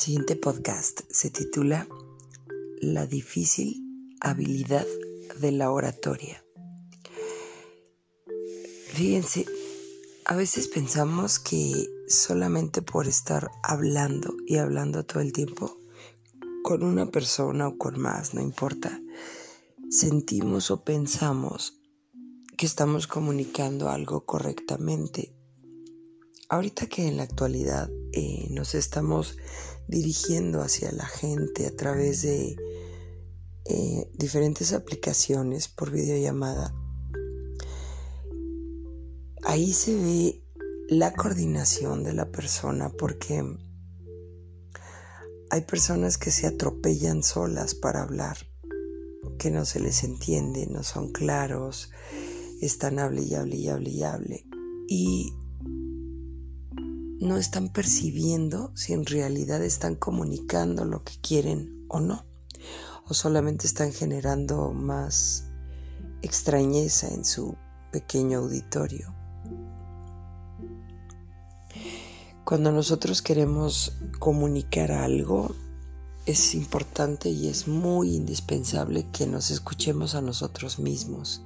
El siguiente podcast se titula La difícil habilidad de la oratoria. Fíjense, a veces pensamos que solamente por estar hablando y hablando todo el tiempo con una persona o con más, no importa, sentimos o pensamos que estamos comunicando algo correctamente. Ahorita que en la actualidad eh, nos estamos dirigiendo hacia la gente a través de eh, diferentes aplicaciones por videollamada, ahí se ve la coordinación de la persona porque hay personas que se atropellan solas para hablar, que no se les entiende, no son claros, están hable y hable y hable y hable. Y no están percibiendo si en realidad están comunicando lo que quieren o no. O solamente están generando más extrañeza en su pequeño auditorio. Cuando nosotros queremos comunicar algo, es importante y es muy indispensable que nos escuchemos a nosotros mismos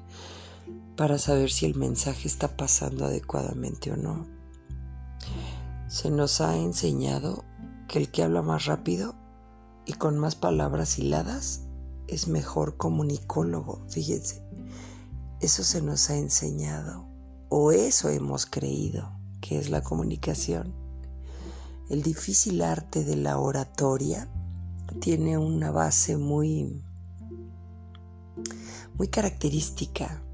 para saber si el mensaje está pasando adecuadamente o no. Se nos ha enseñado que el que habla más rápido y con más palabras hiladas es mejor comunicólogo, fíjense. Eso se nos ha enseñado o eso hemos creído que es la comunicación. El difícil arte de la oratoria tiene una base muy muy característica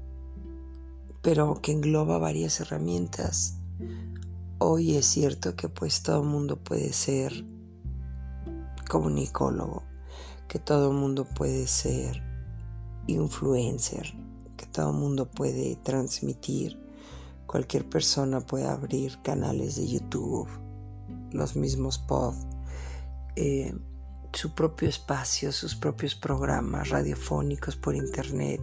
pero que engloba varias herramientas. Hoy es cierto que pues todo el mundo puede ser comunicólogo, que todo el mundo puede ser influencer, que todo el mundo puede transmitir, cualquier persona puede abrir canales de YouTube, los mismos pod, eh, su propio espacio, sus propios programas radiofónicos por internet,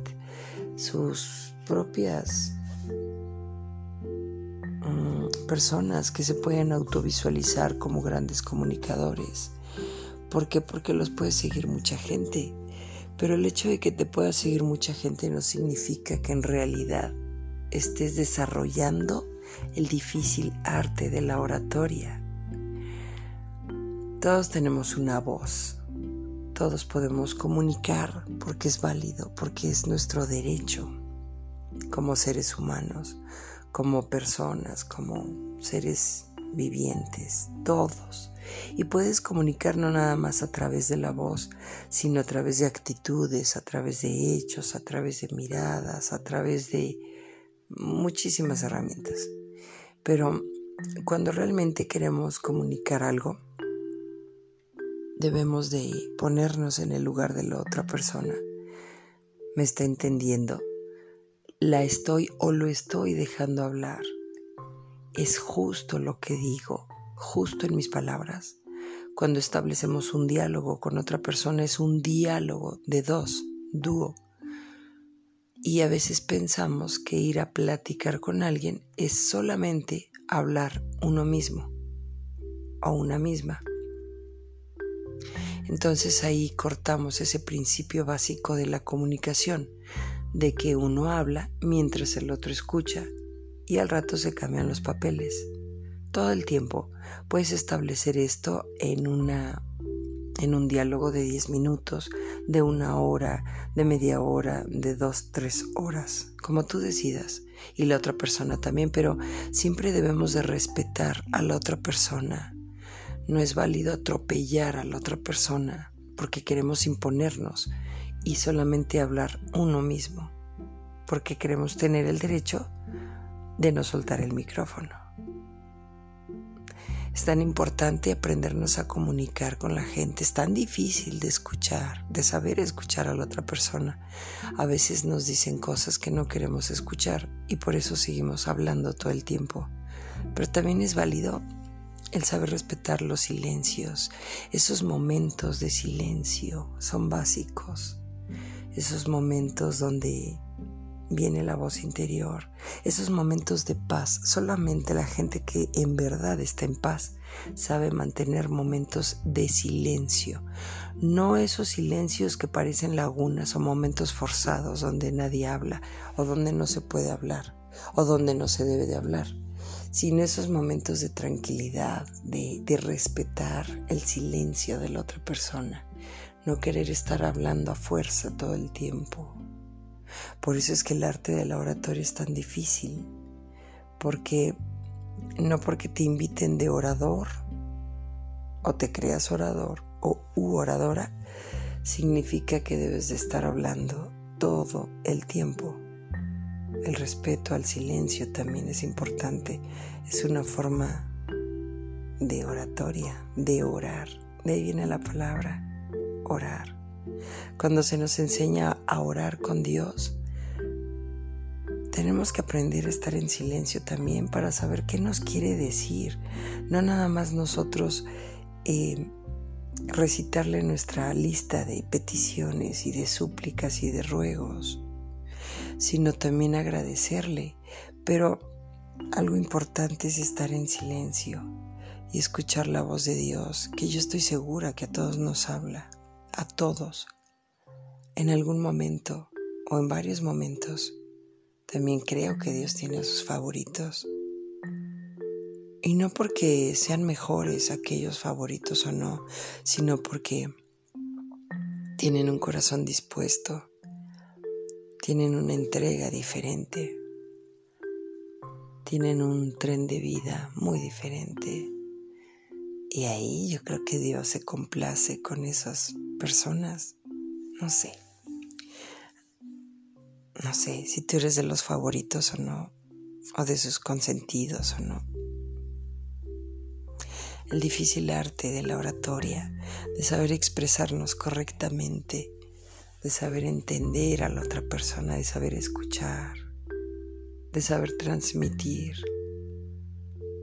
sus propias personas que se pueden autovisualizar como grandes comunicadores. ¿Por qué? Porque los puede seguir mucha gente. Pero el hecho de que te pueda seguir mucha gente no significa que en realidad estés desarrollando el difícil arte de la oratoria. Todos tenemos una voz, todos podemos comunicar porque es válido, porque es nuestro derecho como seres humanos, como personas, como seres vivientes, todos. Y puedes comunicar no nada más a través de la voz, sino a través de actitudes, a través de hechos, a través de miradas, a través de muchísimas herramientas. Pero cuando realmente queremos comunicar algo, debemos de ponernos en el lugar de la otra persona. ¿Me está entendiendo? La estoy o lo estoy dejando hablar. Es justo lo que digo, justo en mis palabras. Cuando establecemos un diálogo con otra persona es un diálogo de dos, dúo. Y a veces pensamos que ir a platicar con alguien es solamente hablar uno mismo o una misma. Entonces ahí cortamos ese principio básico de la comunicación de que uno habla mientras el otro escucha y al rato se cambian los papeles. Todo el tiempo puedes establecer esto en una en un diálogo de 10 minutos, de una hora, de media hora, de dos, tres horas, como tú decidas, y la otra persona también, pero siempre debemos de respetar a la otra persona. No es válido atropellar a la otra persona porque queremos imponernos y solamente hablar uno mismo, porque queremos tener el derecho de no soltar el micrófono. Es tan importante aprendernos a comunicar con la gente, es tan difícil de escuchar, de saber escuchar a la otra persona. A veces nos dicen cosas que no queremos escuchar y por eso seguimos hablando todo el tiempo. Pero también es válido el saber respetar los silencios, esos momentos de silencio son básicos esos momentos donde viene la voz interior, esos momentos de paz. Solamente la gente que en verdad está en paz sabe mantener momentos de silencio, no esos silencios que parecen lagunas o momentos forzados donde nadie habla o donde no se puede hablar o donde no se debe de hablar, sino esos momentos de tranquilidad, de, de respetar el silencio de la otra persona, no querer estar hablando a fuerza todo el tiempo. Por eso es que el arte de la oratoria es tan difícil, porque no porque te inviten de orador o te creas orador o u oradora, significa que debes de estar hablando todo el tiempo. El respeto al silencio también es importante. Es una forma de oratoria, de orar. De ahí viene la palabra orar. Cuando se nos enseña a orar con Dios, tenemos que aprender a estar en silencio también para saber qué nos quiere decir. No nada más nosotros eh, recitarle nuestra lista de peticiones y de súplicas y de ruegos, sino también agradecerle. Pero algo importante es estar en silencio y escuchar la voz de Dios, que yo estoy segura que a todos nos habla, a todos, en algún momento o en varios momentos también creo que Dios tiene a sus favoritos. Y no porque sean mejores aquellos favoritos o no, sino porque tienen un corazón dispuesto, tienen una entrega diferente, tienen un tren de vida muy diferente. Y ahí yo creo que Dios se complace con esas personas. No sé no sé si tú eres de los favoritos o no, o de sus consentidos o no. El difícil arte de la oratoria, de saber expresarnos correctamente, de saber entender a la otra persona, de saber escuchar, de saber transmitir,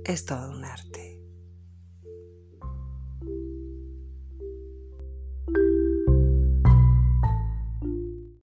es todo un arte.